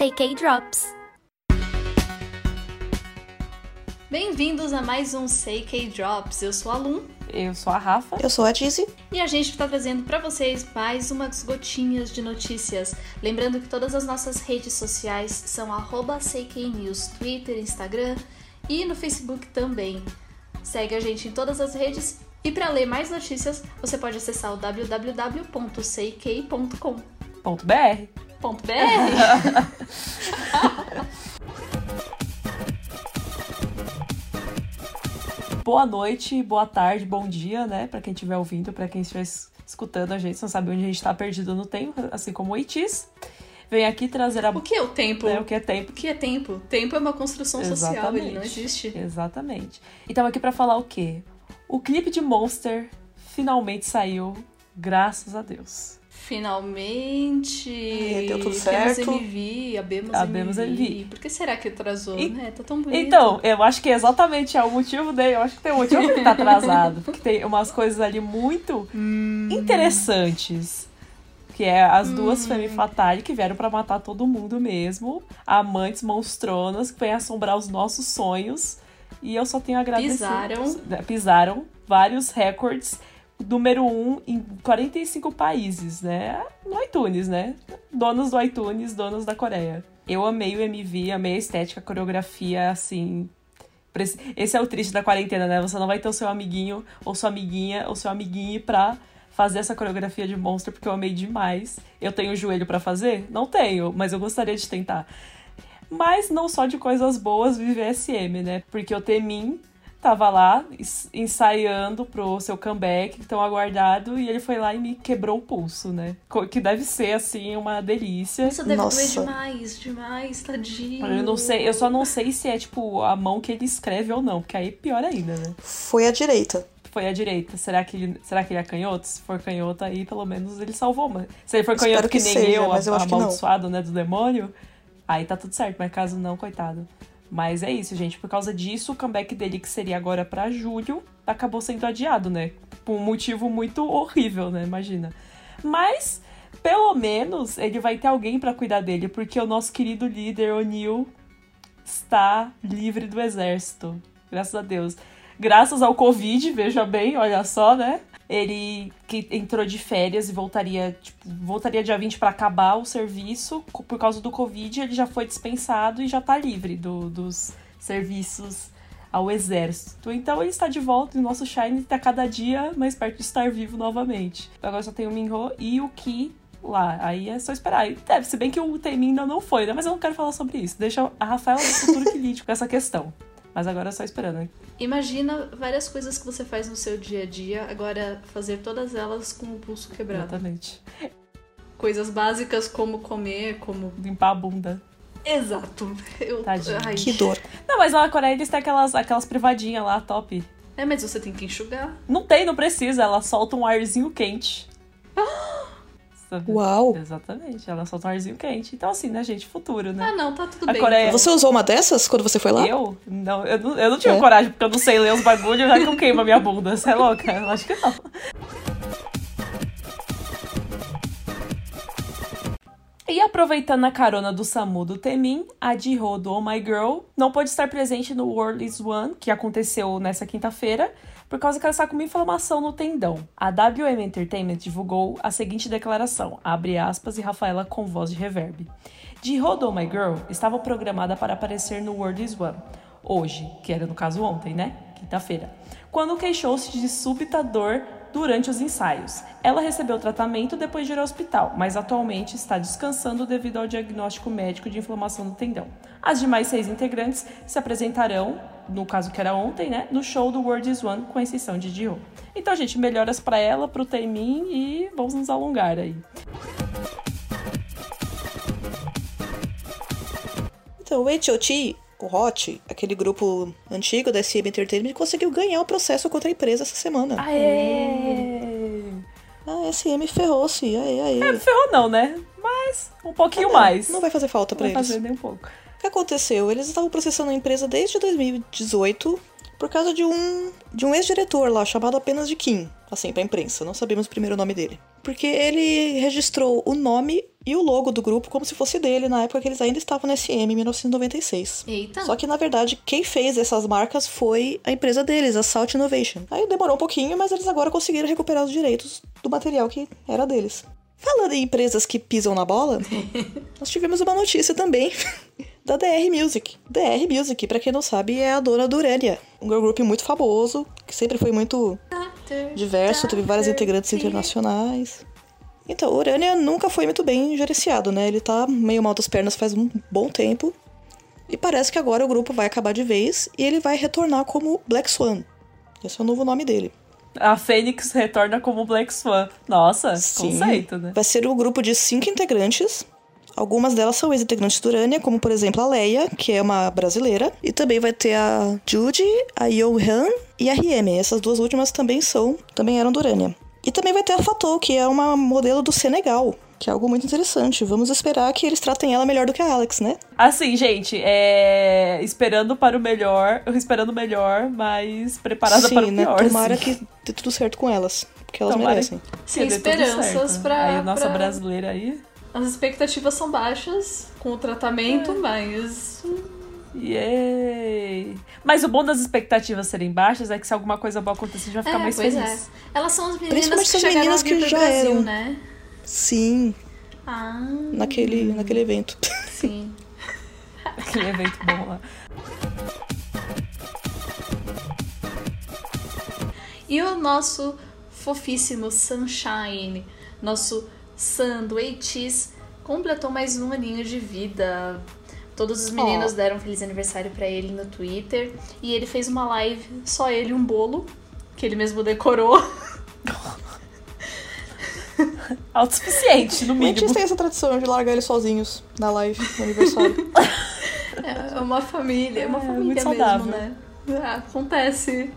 Say K-Drops. Bem-vindos a mais um Say K-Drops. Eu sou a Lum. Eu sou a Rafa. Eu sou a Dizzy. E a gente está trazendo para vocês mais umas gotinhas de notícias. Lembrando que todas as nossas redes sociais são @cknews, Twitter, Instagram e no Facebook também. Segue a gente em todas as redes e para ler mais notícias, você pode acessar o www.ck.com. boa noite, boa tarde, bom dia, né? Pra quem estiver ouvindo, pra quem estiver escutando a gente, não sabe onde a gente tá perdido no tempo, assim como o Itis. Vem aqui trazer a. O que é o tempo? É, o que é tempo? O que é tempo? Tempo é uma construção Exatamente. social, ele não existe. Exatamente. E estamos aqui pra falar o quê? O clipe de Monster finalmente saiu, graças a Deus. Finalmente! É, deu tudo Temos certo. MV, abemos, Abemos MV. MV. Por que será que atrasou, E- né? Tá tão bonito. Então, eu acho que exatamente é o motivo dele. Eu acho que tem um motivo que tá atrasado. Porque tem umas coisas ali muito interessantes. Que é as duas Femme Fatale que vieram pra matar todo mundo mesmo. Amantes monstronas que vêm assombrar os nossos sonhos. E eu só tenho a agradecer. Pisaram. Pisaram vários recordes. Número um em 45 países, né? No iTunes, né? Donos do iTunes, donos da Coreia. Eu amei o MV, amei a estética, a coreografia, assim. Esse é o triste da quarentena, né? Você não vai ter o seu amiguinho, ou sua amiguinha, ou seu amiguinho pra fazer essa coreografia de monstro, porque eu amei demais. Eu tenho joelho pra fazer? Não tenho, mas eu gostaria de tentar. Mas não só de coisas boas vive SM, né? Porque o Temin tava lá ensaiando pro seu comeback, tão aguardado, e ele foi lá e me quebrou o pulso, né? Que deve ser, assim, uma delícia. Isso deve Nossa. doer demais, demais, tadinho. Eu não sei, eu só não sei se é, tipo, a mão que ele escreve ou não, porque aí é pior ainda, né? Foi a direita. Foi a direita. Será que ele, será que ele é canhoto? Se for canhoto, aí pelo menos ele salvou. Mas se ele for Espero canhoto que, que nem seja, eu, mas eu a- acho que não. amaldiçoado, né, do demônio, aí tá tudo certo. Mas caso não, coitado. Mas é isso, gente. Por causa disso, o comeback dele, que seria agora pra julho, acabou sendo adiado, né? Por um motivo muito horrível, né? Imagina. Mas, pelo menos, ele vai ter alguém pra cuidar dele, porque o nosso querido líder, O'Neill, está livre do exército. Graças a Deus. Graças ao Covid, veja bem, olha só, né? Ele que entrou de férias e voltaria, tipo, voltaria dia 20 para acabar o serviço. Por causa do Covid, ele já foi dispensado e já tá livre do- dos serviços ao exército. Então ele está de volta e o nosso Shine tá cada dia mais perto de estar vivo novamente. Agora só tem o Minho e o Ki lá. Aí é só esperar. E deve, se bem que o Temin ainda não foi, né? Mas eu não quero falar sobre isso. Deixa a Rafaela do futuro que lide com essa questão. Mas agora é só esperando. Imagina várias coisas que você faz no seu dia a dia, agora fazer todas elas com o pulso quebrado. Exatamente. Coisas básicas como comer, como. Limpar a bunda. Exato. Eu... Ai. Que dor. Não, mas lá na Coreia eles têm aquelas, aquelas privadinhas lá, top. É, mas você tem que enxugar. Não tem, não precisa. Ela solta um arzinho quente. Sabe? Uau. Exatamente, ela solta um arzinho quente. Então, assim, né, gente? Futuro, né? Ah, não, tá tudo A bem. Coreia-. Você usou uma dessas quando você foi lá? Eu? Não, eu não, eu não tive É? coragem, porque eu não sei ler os bagulhos, já que eu queimo a minha bunda. Você é louca? Eu acho que não. E aproveitando a carona do Samu do Temin, a Jiho do Oh My Girl não pôde estar presente no World is One, que aconteceu nessa quinta-feira, por causa que ela está com uma inflamação no tendão. A WM Entertainment divulgou a seguinte declaração, abre aspas e Rafaela com voz de reverb. Do Oh My Girl estava programada para aparecer no World is One, hoje, que era no caso ontem, né? Quinta-feira. Quando queixou-se de súbita dor durante os ensaios. Ela recebeu tratamento depois de ir ao hospital, mas atualmente está descansando devido ao diagnóstico médico de inflamação do tendão. As demais seis integrantes se apresentarão, no caso que era ontem, né, no show do World is One, com exceção de Dio. Então, gente, melhoras pra ela, pro Taimin e vamos nos alongar aí. Então, o H.O.T., o Hot, aquele grupo antigo da SM Entertainment, conseguiu ganhar o processo contra a empresa essa semana. Aê! A SM ferrou-se. Aê, aê. É, ferrou não, né? Mas um pouquinho mais. Não vai fazer falta Não pra vai eles. fazer nem um pouco. O que aconteceu? Eles estavam processando a empresa desde 2018 por causa de um, de um ex-diretor lá, chamado apenas de Kim. Assim, pra imprensa, não sabemos o primeiro nome dele. Porque ele registrou o nome e o logo do grupo como se fosse dele na época que eles ainda estavam no SM, em 1996. Eita. Só que, na verdade, quem fez essas marcas foi a empresa deles, a Salt Innovation. Aí demorou um pouquinho, mas eles agora conseguiram recuperar os direitos do material que era deles. Falando em empresas que pisam na bola, nós tivemos uma notícia também da DR Music. DR Music, pra quem não sabe, é a dona do Urania, um girl group muito famoso, que sempre foi muito diverso, teve vários integrantes internacionais. Então, o Urania nunca foi muito bem gerenciado, né? Ele tá meio mal das pernas faz um bom tempo. E parece que agora o grupo vai acabar de vez e ele vai retornar como Black Swan. Esse é o novo nome dele. A Fênix retorna como Black Swan. Nossa, Sim. conceito, né? Vai ser um grupo de cinco integrantes. Algumas delas são ex-integrantes do Urania, como por exemplo a Leia, que é uma brasileira. E também vai ter a Judy, a Yohan e a Rieme. Essas duas últimas também são, também eram do Urania. E também vai ter a Fatou, que é uma modelo do Senegal, que é algo muito interessante. Vamos esperar que eles tratem ela melhor do que a Alex, né? Assim, gente, é. Esperando para o melhor, esperando o melhor, mas preparada sim, para o né? pior. Tomara sim. que dê tudo certo com elas, porque elas Tomara merecem. Sem Que tudo esperanças. Aí, a nossa pra- brasileira aí. As expectativas são baixas com o tratamento, mas. Yay! Mas o bom das expectativas serem baixas é que se alguma coisa boa acontecer, a gente vai ficar é, mais pois feliz. é. Elas são as meninas que chegaram meninas que já Brasil, eram. né? Sim, Ah, naquele, naquele evento. sim. Aquele evento bom lá. E o nosso fofíssimo Sunshine, nosso ATEEZ, completou mais um aninho de vida. Todos os meninos Oh. deram um feliz aniversário pra ele no Twitter. E ele fez uma live, só ele um bolo, que ele mesmo decorou. Autossuficiente, no O mínimo. Mantis tem essa tradição de largar eles sozinhos na live no aniversário. É uma família, é uma É, família muito mesmo, saudável. né? Ah, Acontece.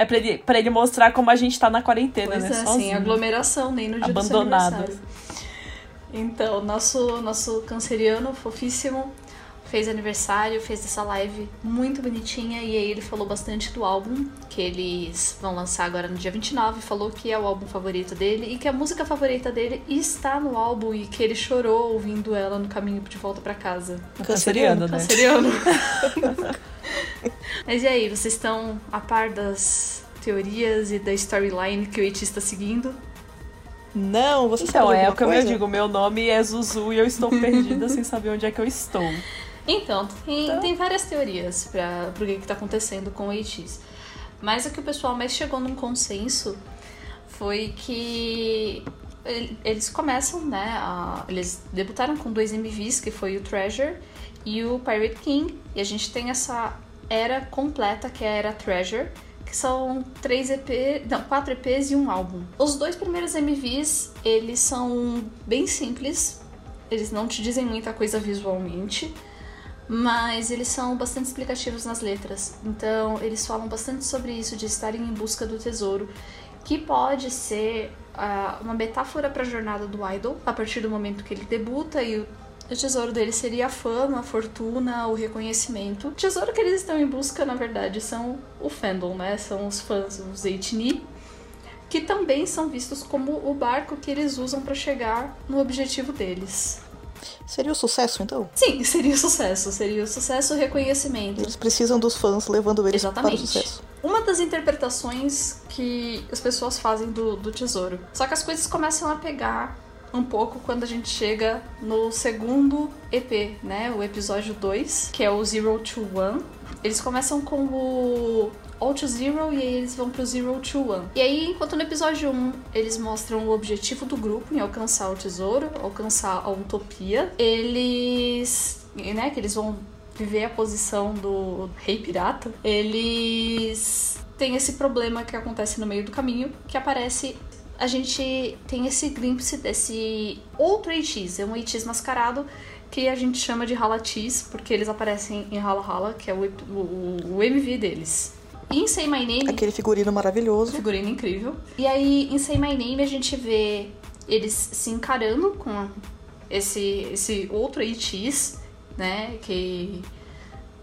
É pra ele, pra ele mostrar como a gente tá na quarentena, Pois né? é, sem aglomeração, nem no dia do Abandonado. seu aniversário. Então, nosso, nosso canceriano fofíssimo fez aniversário, fez essa live muito bonitinha e aí ele falou bastante do álbum que eles vão lançar agora no dia 29, falou que é o álbum favorito dele e que a música favorita dele está no álbum e que ele chorou ouvindo ela no caminho de volta pra casa. Canceriano, né? Canceriano. Mas e aí, vocês estão a par das teorias e da storyline que o Iti está seguindo? Não, você Então, sabe é o que eu coisa? digo, meu nome é Zuzu e eu estou perdida sem saber onde é que eu estou. Então, tem, Então. tem várias teorias para o que está acontecendo com o ATEEZ. Mas o que o pessoal mais chegou num consenso foi que ele- eles começam, né? a- eles debutaram com dois MVs, que foi o Treasure e o Pirate King. E a gente tem essa era completa, que é a era Treasure, que são três EP, não, quatro EPs e um álbum. Os dois primeiros MVs, eles são bem simples, eles não te dizem muita coisa visualmente, mas eles são bastante explicativos nas letras. Então, eles falam bastante sobre isso de estarem em busca do tesouro, que pode ser ah, uma metáfora para a jornada do idol, a partir do momento que ele debuta e o o tesouro dele seria a fama, a fortuna, o reconhecimento. O tesouro que eles estão em busca, na verdade, são o fandom, né? São os fãs, os Eitini, que também são vistos como o barco que eles usam para chegar no objetivo deles. Seria o sucesso, então? Sim, seria o sucesso. Seria o sucesso e o reconhecimento. Eles precisam dos fãs levando eles para o Exatamente. sucesso. Uma das interpretações que as pessoas fazem do, do tesouro. Só que as coisas começam a pegar um pouco quando a gente chega no segundo EP, né? O episódio 2, que é o Zero to One. Eles começam com o All to Zero e aí eles vão pro Zero to One. E aí, enquanto no episódio 1 eles mostram o objetivo do grupo em alcançar o tesouro, alcançar a utopia, eles. né, que eles vão viver a posição do rei pirata, eles têm esse problema que acontece no meio do caminho, que aparece. A gente tem esse glimpse desse outro Eitis, é um Eitis mascarado que a gente chama de Halatis, porque eles aparecem em Hala Hala, que é o, o, o MV deles. E em Say My Name, Aquele figurino maravilhoso. figurino incrível. E aí, em Say My Name, a gente vê eles se encarando com esse, esse outro ATs, né? Que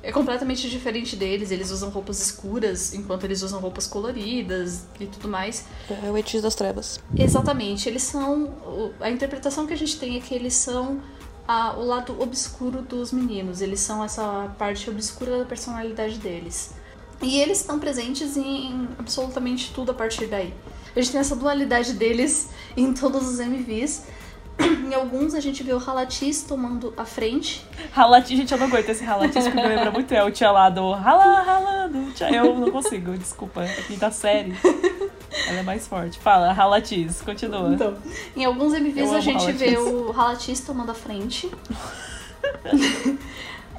é completamente diferente deles. Eles usam roupas escuras, enquanto eles usam roupas coloridas e tudo mais. É o Etis das Trevas. Exatamente. Eles são. A interpretação que a gente tem é que eles são a, o lado obscuro dos meninos. Eles são essa parte obscura da personalidade deles. E eles estão presentes em absolutamente tudo a partir daí. A gente tem essa dualidade deles em todos os MVs. Em alguns a gente vê o Halatiz tomando a frente. Halatiz, gente, eu não aguento esse Halatiz, porque me lembra muito é o tia lá do rala, ralando. Eu não consigo, desculpa. É quinta série. Ela é mais forte. Fala, Halatiz, continua. Então, em alguns MVs a gente vê o Halatiz tomando a frente.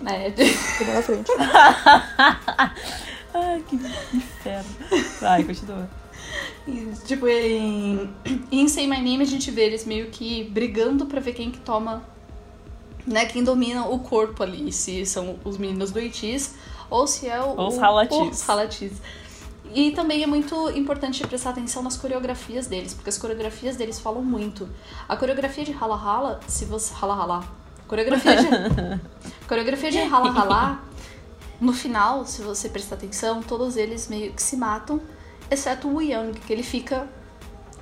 né? Tomando a frente. Ai, que inferno. Vai, continua. Tipo, em, em Say My Name a gente vê eles meio que brigando pra ver quem que toma, né, quem domina o corpo ali, se são os meninos do Itis ou se é o, os Halatis. Os Halatis. E também é muito importante prestar atenção nas coreografias deles, porque as coreografias deles falam muito. A coreografia de Hala Hala, se você. Hala Hala. Coreografia de. coreografia de Hala Hala, no final, se você prestar atenção, todos eles meio que se matam exceto o Young, que ele fica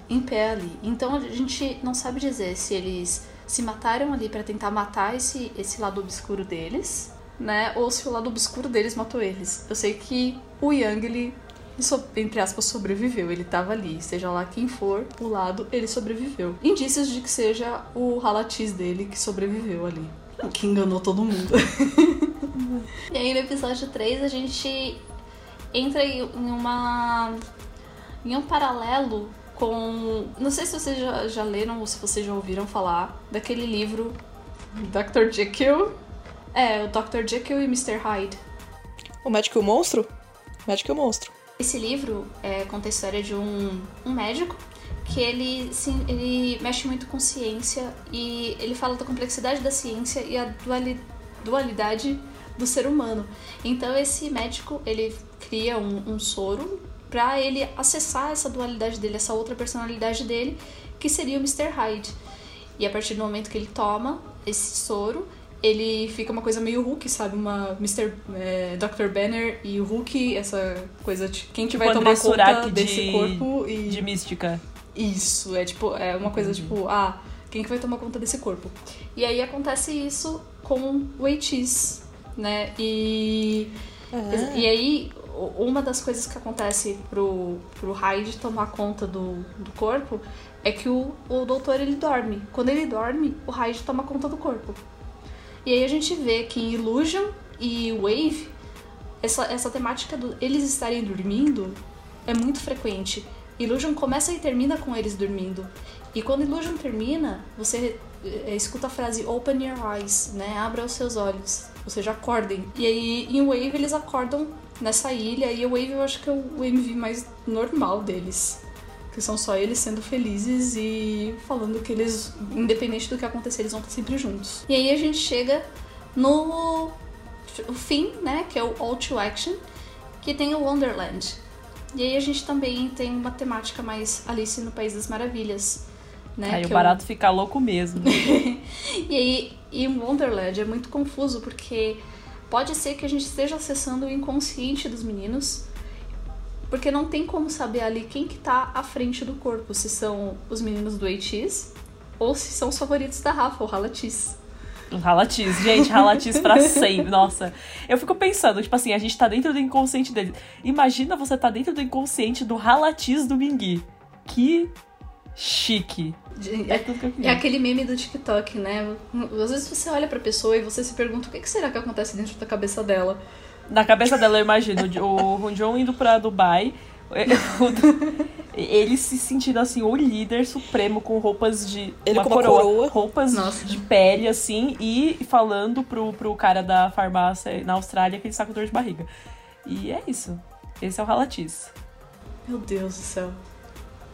em pé ali. Então a gente não sabe dizer se eles se mataram ali para tentar matar esse, esse lado obscuro deles, né? Ou se o lado obscuro deles matou eles. Eu sei que o Young, ele, entre aspas, sobreviveu. Ele tava ali. Seja lá quem for o lado, ele sobreviveu. Indícios de que seja o Halatiz dele que sobreviveu ali. Que enganou todo mundo. e aí no episódio 3 a gente entra em uma em um paralelo com não sei se vocês já, já leram ou se vocês já ouviram falar daquele livro Dr. Jekyll é o Dr. Jekyll e Mr. Hyde o médico e o monstro médico e o monstro esse livro é, conta a história de um, um médico que ele, sim, ele mexe muito com ciência e ele fala da complexidade da ciência e a duali, dualidade do ser humano. Então esse médico ele cria um, um soro para ele acessar essa dualidade dele, essa outra personalidade dele, que seria o Mr. Hyde. E a partir do momento que ele toma esse soro, ele fica uma coisa meio Hulk, sabe? Uma Mr. É, Dr. Banner e o Hulk, essa coisa de quem que vai tipo tomar conta desse de, corpo e de mística. Isso, é tipo, é uma coisa uhum. tipo, ah, quem que vai tomar conta desse corpo? E aí acontece isso com o Eitis, né? E é. e aí uma das coisas que acontece pro, pro Hyde tomar conta do, do corpo é que o, o doutor ele dorme. Quando ele dorme, o Hyde toma conta do corpo. E aí a gente vê que em Illusion e Wave, essa, essa temática do eles estarem dormindo é muito frequente. Illusion começa e termina com eles dormindo. E quando Illusion termina, você é, escuta a frase Open your eyes, né? Abra os seus olhos. Ou seja, acordem. E aí em Wave eles acordam nessa ilha. E o Wave eu acho que é o MV mais normal deles. Que são só eles sendo felizes e falando que eles, independente do que acontecer, eles vão estar sempre juntos. E aí a gente chega no fim, né? Que é o All to Action, que tem o Wonderland. E aí a gente também tem uma temática mais Alice no País das Maravilhas. Né, aí o barato eu... fica louco mesmo. e aí, e Wonderland é muito confuso porque pode ser que a gente esteja acessando o inconsciente dos meninos, porque não tem como saber ali quem que tá à frente do corpo, se são os meninos do AX ou se são os favoritos da Rafa, o Halatiz. Halatiz, gente, Halatiz pra sempre. Nossa, eu fico pensando, tipo assim, a gente tá dentro do inconsciente dele. Imagina você tá dentro do inconsciente do Halatiz do Mingui. Que chique. É, tudo que eu queria. é aquele meme do TikTok, né? Às vezes você olha pra pessoa e você se pergunta o que será que acontece dentro da cabeça dela. Na cabeça dela, eu imagino o John indo pra Dubai, ele se sentindo assim, o líder supremo com roupas de. Ele uma, com uma coroa, coroa. Roupas Nossa. de pele, assim, e falando pro, pro cara da farmácia na Austrália que ele está com dor de barriga. E é isso. Esse é o Halatiz. Meu Deus do céu.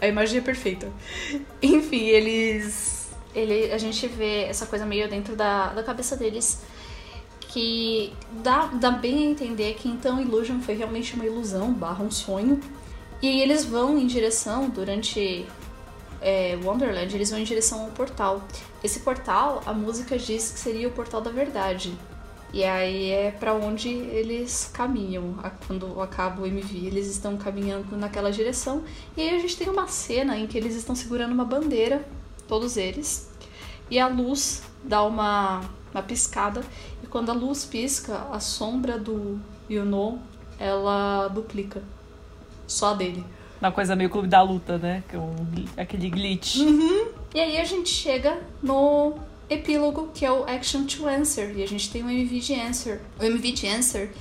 A imagem é perfeita. Enfim, eles. Ele, a gente vê essa coisa meio dentro da, da cabeça deles que dá, dá bem a entender que então Illusion foi realmente uma ilusão, barra um sonho. E aí eles vão em direção, durante é, Wonderland, eles vão em direção ao portal. Esse portal, a música diz que seria o portal da verdade. E aí é para onde eles caminham. Quando acaba o MV, eles estão caminhando naquela direção. E aí a gente tem uma cena em que eles estão segurando uma bandeira, todos eles. E a luz dá uma, uma piscada. E quando a luz pisca, a sombra do Yuno, ela duplica. Só dele. Uma coisa meio clube da luta, né? É aquele glitch. Uhum. E aí a gente chega no epílogo, que é o Action to Answer. E a gente tem o MV de Answer. O MV de Answer,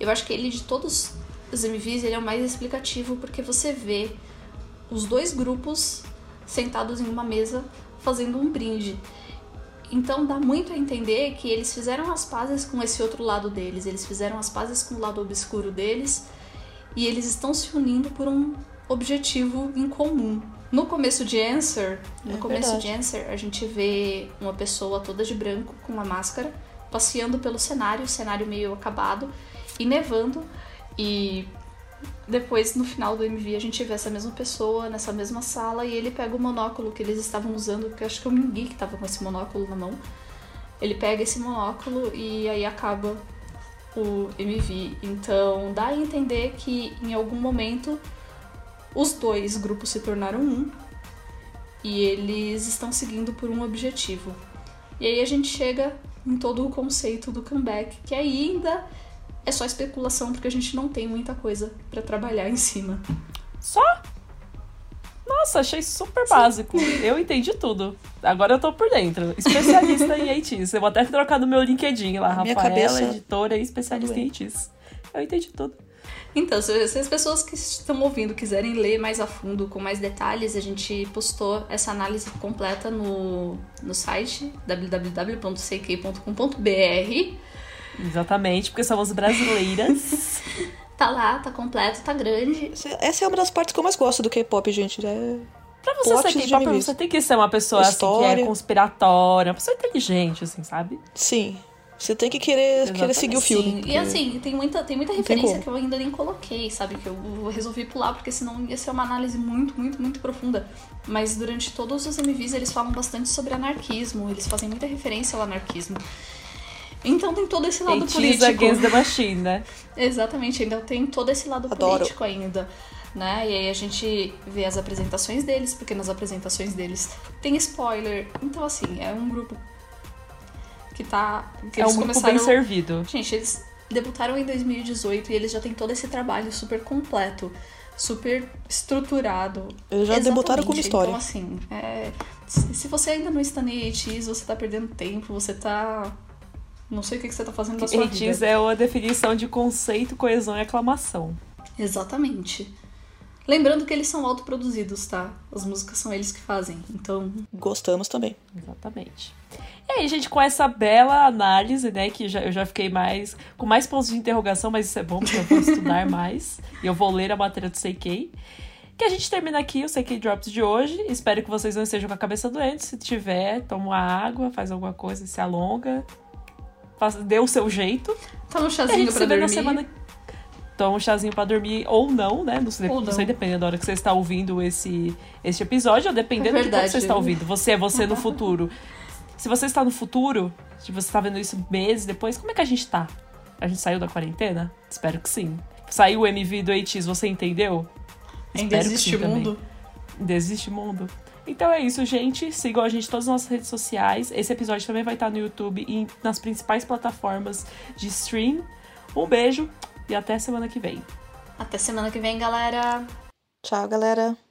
eu acho que ele, de todos os MVs, ele é o mais explicativo, porque você vê os dois grupos sentados em uma mesa fazendo um brinde. Então dá muito a entender que eles fizeram as pazes com esse outro lado deles, eles fizeram as pazes com o lado obscuro deles e eles estão se unindo por um objetivo em comum. No começo de Answer, no é começo verdade. de Answer, a gente vê uma pessoa toda de branco com uma máscara passeando pelo cenário, cenário meio acabado e nevando. E depois, no final do MV, a gente vê essa mesma pessoa nessa mesma sala e ele pega o monóculo que eles estavam usando, que eu acho que é o Mingi que estava com esse monóculo na mão. Ele pega esse monóculo e aí acaba o MV. Então dá a entender que em algum momento os dois grupos se tornaram um e eles estão seguindo por um objetivo. E aí a gente chega em todo o conceito do comeback, que ainda é só especulação porque a gente não tem muita coisa para trabalhar em cima. Só? Nossa, achei super Sim. básico. Eu entendi tudo. Agora eu tô por dentro. Especialista em ATs. Eu vou até trocar no meu LinkedIn lá, Rafaela, cabeça... editora e especialista em ATs. Eu entendi tudo. Então, se, se, as pessoas que estão ouvindo quiserem ler mais a fundo, com mais detalhes, a gente postou essa análise completa no, no site www.ck.com.br. Exatamente, porque somos brasileiras. tá lá, tá completo, tá grande. Essa é uma das partes que eu mais gosto do K-pop, gente. É... Pra você ser K-pop, você tem que ser uma pessoa assim, que é conspiratória, uma pessoa inteligente, assim, sabe? Sim. Você tem que querer, querer seguir o filme. Sim. E assim, tem muita, tem muita referência tem que eu ainda nem coloquei, sabe? Que eu resolvi pular, porque senão ia ser uma análise muito, muito, muito profunda. Mas durante todos os MVs eles falam bastante sobre anarquismo, eles fazem muita referência ao anarquismo. Então tem todo esse lado político. against the machine, né? Exatamente, ainda tem todo esse lado Adoro. político ainda. Né? E aí a gente vê as apresentações deles, porque nas apresentações deles tem spoiler. Então, assim, é um grupo que tá. Que é um grupo começaram... bem servido. Gente, eles debutaram em 2018 e eles já têm todo esse trabalho super completo, super estruturado. Eles já Exatamente. debutaram com história. Então, assim, é... se você ainda não está no EITs, você tá perdendo tempo, você tá. Não sei o que você tá fazendo na sua vida. EITs é uma definição de conceito, coesão e aclamação. Exatamente. Lembrando que eles são autoproduzidos, tá? As músicas são eles que fazem, então. Gostamos também. Exatamente. E aí, gente, com essa bela análise, né, que já, eu já fiquei mais. com mais pontos de interrogação, mas isso é bom porque eu vou estudar mais. E eu vou ler a matéria do CK. Que a gente termina aqui o CK Drops de hoje. Espero que vocês não estejam com a cabeça doente. Se tiver, toma uma água, faz alguma coisa, se alonga. Dê o seu jeito. Toma um chazinho pra dormir. Na semana toma um chazinho para dormir ou não, né? Não sei, ou não. sei, depende da hora que você está ouvindo esse, esse episódio, ou dependendo é verdade, de quando você está ouvindo. Você é você no futuro. Se você está no futuro, se você está vendo isso meses depois, como é que a gente tá? A gente saiu da quarentena? Espero que sim. Saiu o MV do ATs, você entendeu? Ainda Espero existe mundo? Ainda existe mundo. Então é isso, gente. Sigam a gente em todas as nossas redes sociais. Esse episódio também vai estar no YouTube e nas principais plataformas de stream. Um beijo e até semana que vem. Até semana que vem, galera. Tchau, galera.